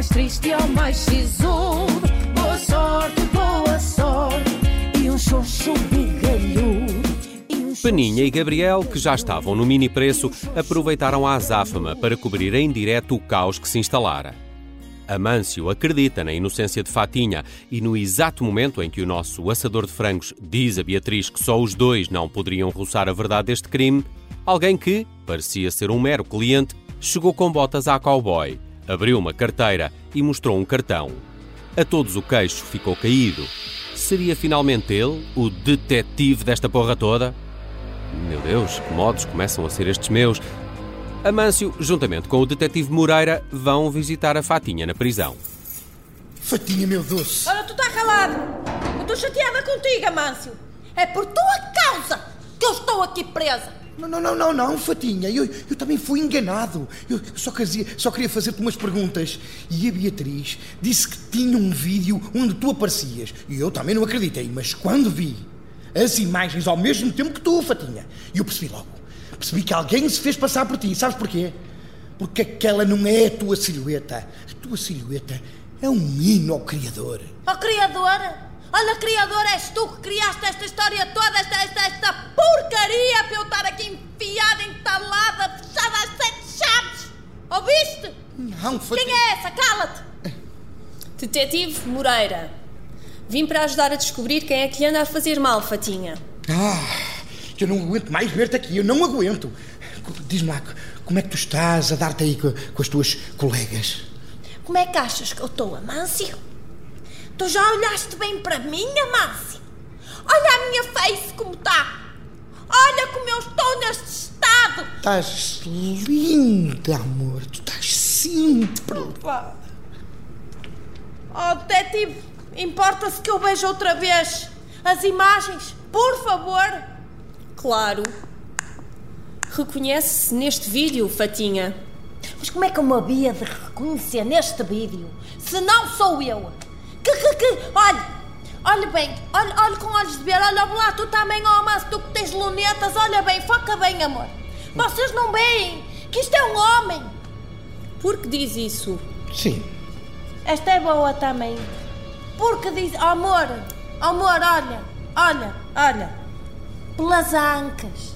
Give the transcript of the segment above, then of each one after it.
mais triste mais sisudo. Boa sorte, boa sorte. E um xoxo bigalhudo. Peninha e Gabriel, que já estavam no mini preço, aproveitaram a azáfama para cobrir em direto o caos que se instalara. Amâncio acredita na inocência de Fatinha e no exato momento em que o nosso assador de frangos diz a Beatriz que só os dois não poderiam roçar a verdade deste crime, alguém que, parecia ser um mero cliente, chegou com botas à cowboy, abriu uma carteira e mostrou um cartão. A todos o queixo ficou caído. Seria finalmente ele, o detetive desta porra toda? Meu Deus, que modos começam a ser estes meus. Amâncio, juntamente com o detetive Moreira, vão visitar a Fatinha na prisão. Fatinha, meu doce. Ora, tu está calado. Eu estou chateada contigo, Amâncio. É por tua causa que eu estou aqui presa. Não, não, não, não, não, Fatinha. Eu, eu também fui enganado. Eu, só, queria, só queria fazer-te umas perguntas. E a Beatriz disse que tinha um vídeo onde tu aparecias. E eu também não acreditei. Mas quando vi as imagens ao mesmo tempo que tu, Fatinha, eu percebi logo. Percebi que alguém se fez passar por ti. Sabes porquê? Porque aquela não é a tua silhueta. A tua silhueta é um hino ao Criador. Ó Criador, olha, Criador, és tu que criaste esta história toda, esta, esta, esta porcaria para eu estar aqui enfiada, entalada, fechada às sete chaves. Ouviste? Não, Fatinha. Quem é essa? Cala-te. Detetive Moreira. Vim para ajudar a descobrir quem é que lhe anda a fazer mal, Fatinha. Ah, eu não aguento mais ver-te aqui, eu não aguento. Diz-me lá, como é que tu estás a dar-te aí com, com as tuas colegas? Como é que achas que eu estou, Amâncio? Tu já olhaste bem para mim, Amâncio? Olha a minha face como está. Olha como eu estou neste estado. Estás linda, amor. Tu estás sempre. Pá. Oh, detetive, importa-se que eu veja outra vez as imagens? Por favor. Claro. Reconhece-se neste vídeo, Fatinha. Mas como é que eu me havia de reconhecer neste vídeo se não sou eu? Que, que, que, olha, olha bem, olha, olha com olhos de ver, olha lá, tu também, ó, mas tu que tens lunetas, olha bem, foca bem, amor. Vocês não veem que isto é um homem. Por que diz isso? Sim. Esta é boa também. Porque diz, oh, amor, oh, amor, olha, olha, olha, pelas ancas,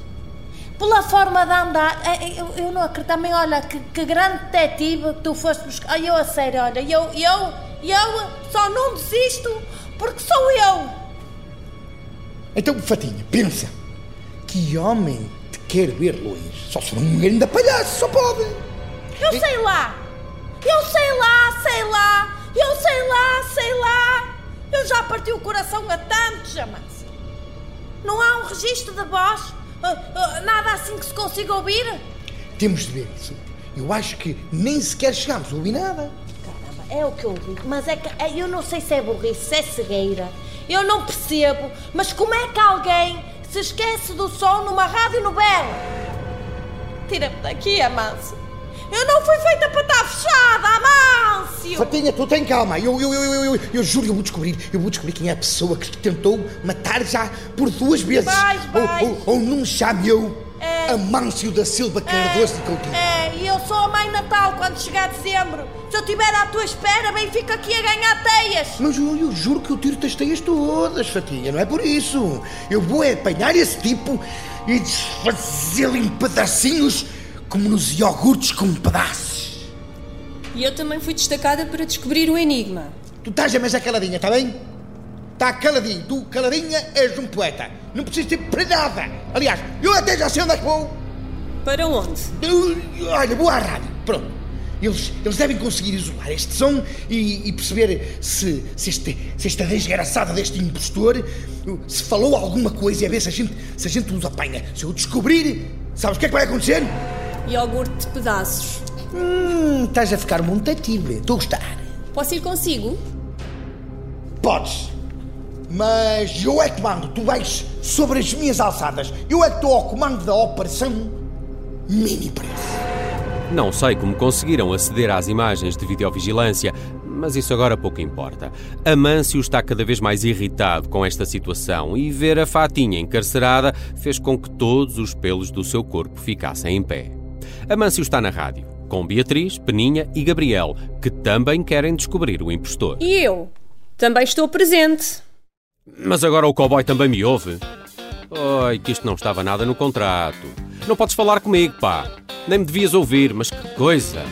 pela forma de andar. É, é, Eu, eu não acredito também, olha, que, que grande detetive que tu foste buscar. Ai, Eu a sério, olha, eu, eu, eu só não desisto porque sou eu. Então, Fatinha, pensa. Que homem te quer ver longe? Só se um grande palhaço, só pode. Eu sei lá, eu sei lá, sei lá, eu sei lá, sei lá. Eu já parti o coração a tantos, amantes. Não há um registro de voz? Ah, ah, nada assim que se consiga ouvir? Temos de ver isso. Eu acho que nem sequer chegámos a ouvir nada. É o que eu ouvi. Mas é que é, eu não sei se é burrice, se é cegueira. Eu não percebo. Mas como é que alguém se esquece do som numa rádio novela? Tira-me daqui, Amâncio. Eu não fui feita para estar fechada, Amâncio! Fatinha, tu tem calma. Eu, eu, eu, eu, eu, eu juro, eu vou descobrir. Eu vou descobrir quem é a pessoa que te tentou matar já por duas vezes. Vais, vais. Ou, ou, ou não me chame eu É. Amâncio da Silva Cardoso de Coutinho. É, e mãe Natal quando chegar dezembro. Se eu estiver à tua espera, bem fico aqui a ganhar teias. Mas eu, eu juro que eu tiro-te as teias todas, Fatinha, não é por isso. Eu vou é apanhar esse tipo e desfazê-lo em pedacinhos como nos iogurtes com pedaços. E eu também fui destacada para descobrir o enigma. Tu estás a mais caladinha, está bem? Está caladinho. Tu, caladinha, és um poeta. Não precisas ter para nada. Aliás, eu até já sei onde é que vou. Para onde? Eu- Olha, vou à rádio. Pronto. Eles, eles devem conseguir isolar este som e, e perceber se, se, este, se esta desgraçada deste impostor se falou alguma coisa e a ver se a gente, se a gente os apanha. Se eu descobrir, sabes o que é que vai acontecer? Iogurte de pedaços. Hum, estás a ficar muito ativo. Estou a gostar. Posso ir consigo? Podes. Mas eu é que mando. Tu vais sobre as minhas alçadas. Eu é que estou ao comando da operação Mini Preço. Não sei como conseguiram aceder às imagens de videovigilância, mas isso agora pouco importa. Amâncio está cada vez mais irritado com esta situação e ver a Fatinha encarcerada fez com que todos os pelos do seu corpo ficassem em pé. Amâncio está na rádio com Beatriz, Peninha e Gabriel, que também querem descobrir o impostor. E eu? Também estou presente. Mas agora o cowboy também me ouve. Ai, que isto não estava nada no contrato. Não podes falar comigo, pá. Nem me devias ouvir, mas que coisa.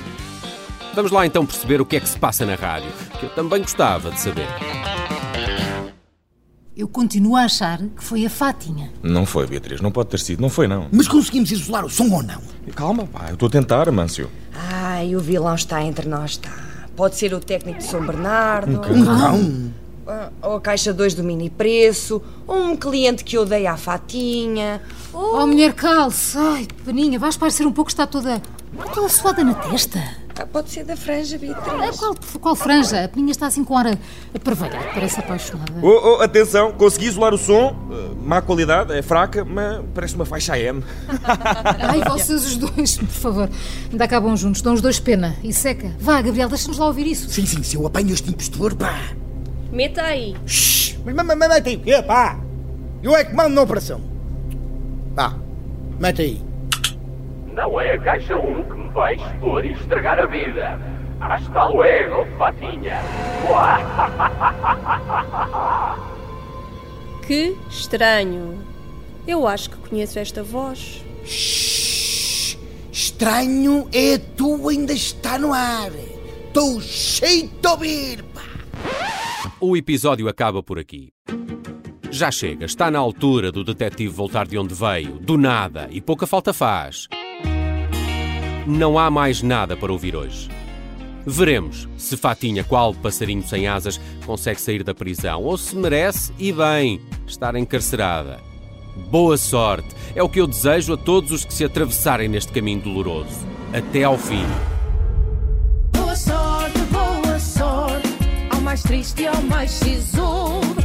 Vamos lá então perceber o que é que se passa na rádio, que eu também gostava de saber. Eu continuo a achar que foi a Fatinha. Não foi, Beatriz, não pode ter sido, não foi não. Mas conseguimos isolar o som ou não? Calma, pá, eu estou a tentar, Amâncio. Ai, o vilão está entre nós, está. Pode ser o técnico de São Bernardo, Um cão? ah, ou a caixa 2 do mini preço, ou um cliente que odeia a Fatinha. Oh, mulher calce. Ai, Peninha, vais parecer um pouco que está toda... toda suada na testa. Ah, pode ser da franja, Ah, Beatriz. Qual, qual franja? A Peninha está assim com ar a, a parvalhar, parece apaixonada. Oh, oh, atenção, consegui isolar o som, má qualidade, é fraca, mas parece uma faixa AM. Ai, vocês os dois, por favor. Ainda acabam juntos, dão os dois pena. E seca. Vá, Gabriel, deixa-nos lá ouvir isso. Sim, sim, se eu apanho este impostor, pá. Meta aí. Shhh, mas mas- mas mete aí o quê, pá? Eu é que mando na operação. Vá, mete aí. Não é a caixa 1 que me vai expor e estragar a vida. Hasta luego, Fatinha. Que estranho. Eu acho que conheço esta voz. Shhh, estranho é tu ainda está no ar. Estou cheio de ouvir, pá. O episódio acaba por aqui. Já chega, está na altura do detetive voltar de onde veio, do nada, e pouca falta faz. Não há mais nada para ouvir hoje. Veremos se Fatinha, qual passarinho sem asas, consegue sair da prisão ou se merece, e bem, estar encarcerada. Boa sorte! É o que eu desejo a todos os que se atravessarem neste caminho doloroso. Até ao fim. Triste e ao mais sisudo.